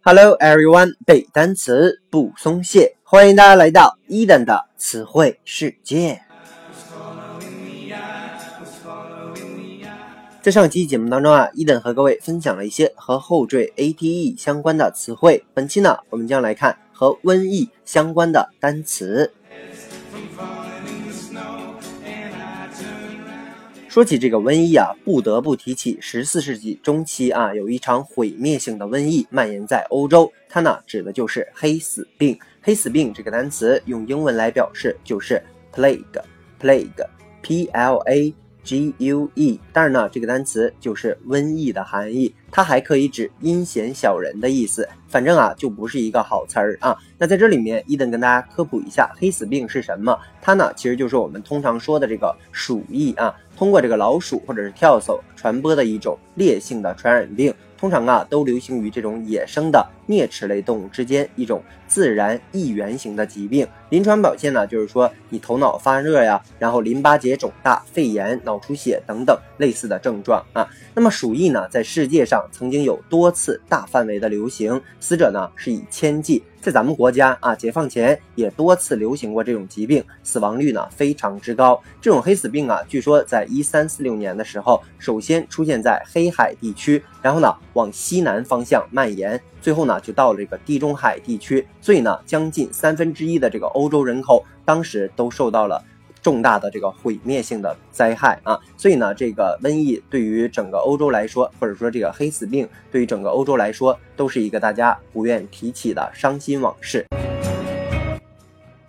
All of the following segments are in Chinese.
Hello everyone，背单词不松懈，欢迎大家来到一等的词汇世界。在上期节目当中啊，一等和各位分享了一些和后缀 ate 相关的词汇。本期呢，我们将来看和瘟疫相关的单词。说起这个瘟疫啊，不得不提起十四世纪中期啊，有一场毁灭性的瘟疫蔓延在欧洲，它呢指的就是黑死病。黑死病这个单词用英文来表示就是 plague，plague，p l a。G U E，当然呢，这个单词就是瘟疫的含义，它还可以指阴险小人的意思。反正啊，就不是一个好词儿啊。那在这里面，伊登跟大家科普一下，黑死病是什么？它呢，其实就是我们通常说的这个鼠疫啊，通过这个老鼠或者是跳蚤传播的一种烈性的传染病。通常啊，都流行于这种野生的啮齿类动物之间，一种自然疫源型的疾病。临床表现呢，就是说你头脑发热呀，然后淋巴结肿大、肺炎、脑出血等等类似的症状啊。那么鼠疫呢，在世界上曾经有多次大范围的流行，死者呢是以千计。在咱们国家啊，解放前也多次流行过这种疾病，死亡率呢非常之高。这种黑死病啊，据说在一三四六年的时候，首先出现在黑海地区，然后呢往西南方向蔓延，最后呢就到了这个地中海地区。所以呢，将近三分之一的这个欧洲人口当时都受到了。重大的这个毁灭性的灾害啊，所以呢，这个瘟疫对于整个欧洲来说，或者说这个黑死病对于整个欧洲来说，都是一个大家不愿提起的伤心往事。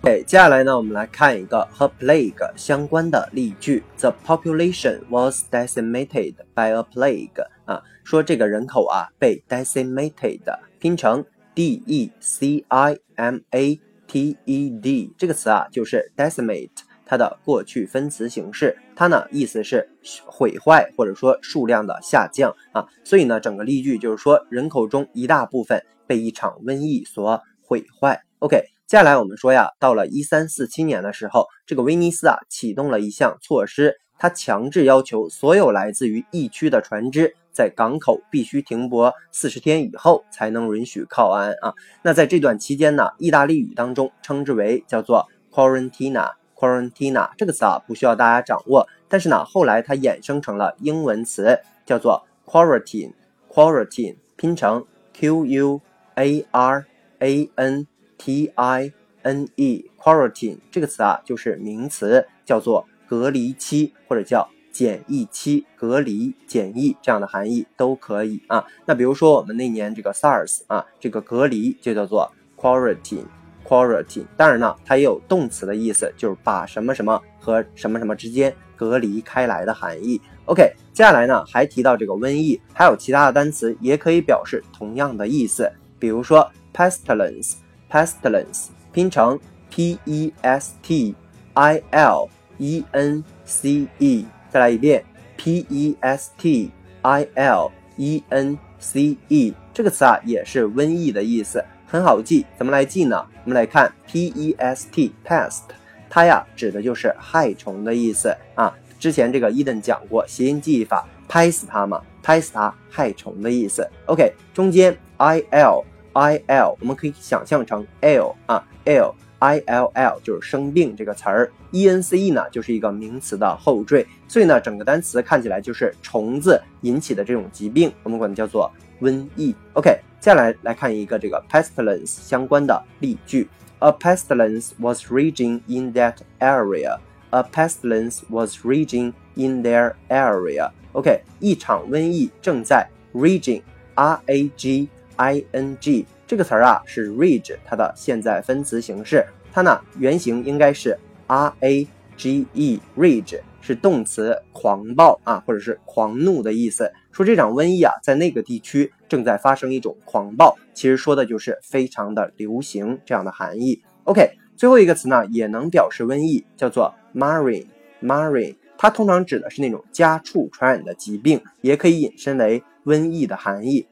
OK，接下来呢，我们来看一个和 plague 相关的例句：The population was decimated by a plague。啊，说这个人口啊被 decimated，拼成 d e c i m a t e d，这个词啊就是 decimate。它的过去分词形式，它呢意思是毁坏或者说数量的下降啊，所以呢整个例句就是说人口中一大部分被一场瘟疫所毁坏。OK，接下来我们说呀，到了一三四七年的时候，这个威尼斯啊启动了一项措施，它强制要求所有来自于疫区的船只在港口必须停泊四十天以后才能允许靠岸啊。那在这段期间呢，意大利语当中称之为叫做 quarantina。Quarantina 这个词啊，不需要大家掌握，但是呢，后来它衍生成了英文词，叫做 quarantine。Quarantine 拼成 Q U A R A N T I N E。Quarantine 这个词啊，就是名词，叫做隔离期或者叫检疫期、隔离、检疫这样的含义都可以啊。那比如说我们那年这个 SARS 啊，这个隔离就叫做 quarantine。Quarantine，当然呢，它也有动词的意思，就是把什么什么和什么什么之间隔离开来的含义。OK，接下来呢，还提到这个瘟疫，还有其他的单词也可以表示同样的意思，比如说 pestilence，pestilence 拼成 p e s t i l e n c e，再来一遍 p e s t i l e n c e，这个词啊也是瘟疫的意思。很好记，怎么来记呢？我们来看 p e s t pest，它呀指的就是害虫的意思啊。之前这个伊登讲过谐音记忆法，拍死它嘛，拍死它，害虫的意思。OK，中间 i l i l，我们可以想象成 l 啊 l i l l 就是生病这个词儿，e n c e 呢就是一个名词的后缀，所以呢整个单词看起来就是虫子引起的这种疾病，我们管它叫做瘟疫。OK。接下来来看一个这个 pestilence 相关的例句：A pestilence was raging in that area. A pestilence was raging in their area. OK，一场瘟疫正在 raging，r a g i n g 这个词儿啊是 rage 它的现在分词形式，它呢原型应该是 r a g e rage 是动词狂暴啊或者是狂怒的意思。说这场瘟疫啊在那个地区。正在发生一种狂暴，其实说的就是非常的流行这样的含义。OK，最后一个词呢也能表示瘟疫，叫做 marine。marine 它通常指的是那种家畜传染的疾病，也可以引申为瘟疫的含义。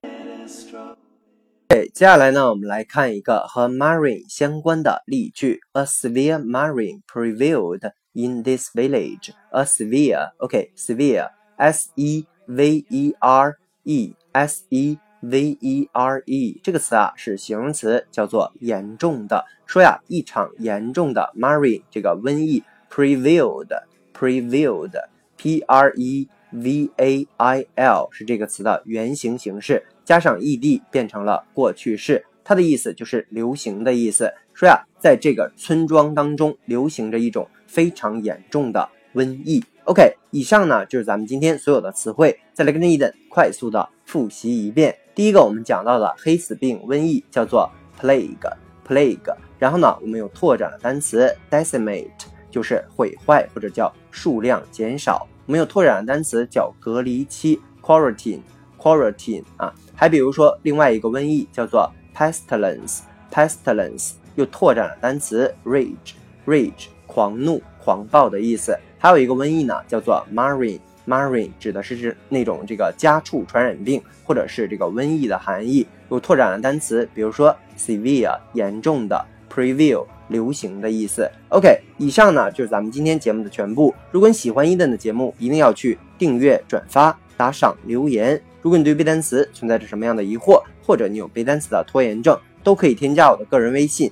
OK，接下来呢我们来看一个和 marine 相关的例句：A severe marine prevailed in this village. A severe，OK，severe。 s e v e r e s e v e r e 这个词啊是形容词，叫做严重的。说呀，一场严重的 Mari 这个瘟疫 prevailed prevailed p r e v a i l 是这个词的原形形式，加上 e d 变成了过去式。它的意思就是流行的意思。说呀， 在这个村庄当中流行着一种非常严重的瘟疫。OK，以上呢就是咱们今天所有的词汇。再来跟着伊登快速的复习一遍。第一个我们讲到的黑死病瘟疫叫做 plague，plague。然后呢，我们有拓展的单词 decimate，就是毁坏或者叫数量减少。我们有拓展的单词叫隔离期 quarantine，quarantine 啊。还比如说另外一个瘟疫叫做。pestilence，pestilence 又拓展了单词 rage，rage 狂怒、狂暴的意思。还有一个瘟疫呢，叫做 marine，marine 指的是是那种这个家畜传染病或者是这个瘟疫的含义。有拓展了单词，比如说 severe 严重的，prevail 流行的意思。OK，以上呢就是咱们今天节目的全部。如果你喜欢伊登的节目，一定要去订阅、转发、打赏、留言。如果你对背单词存在着什么样的疑惑，或者你有背单词的拖延症，都可以添加我的个人微信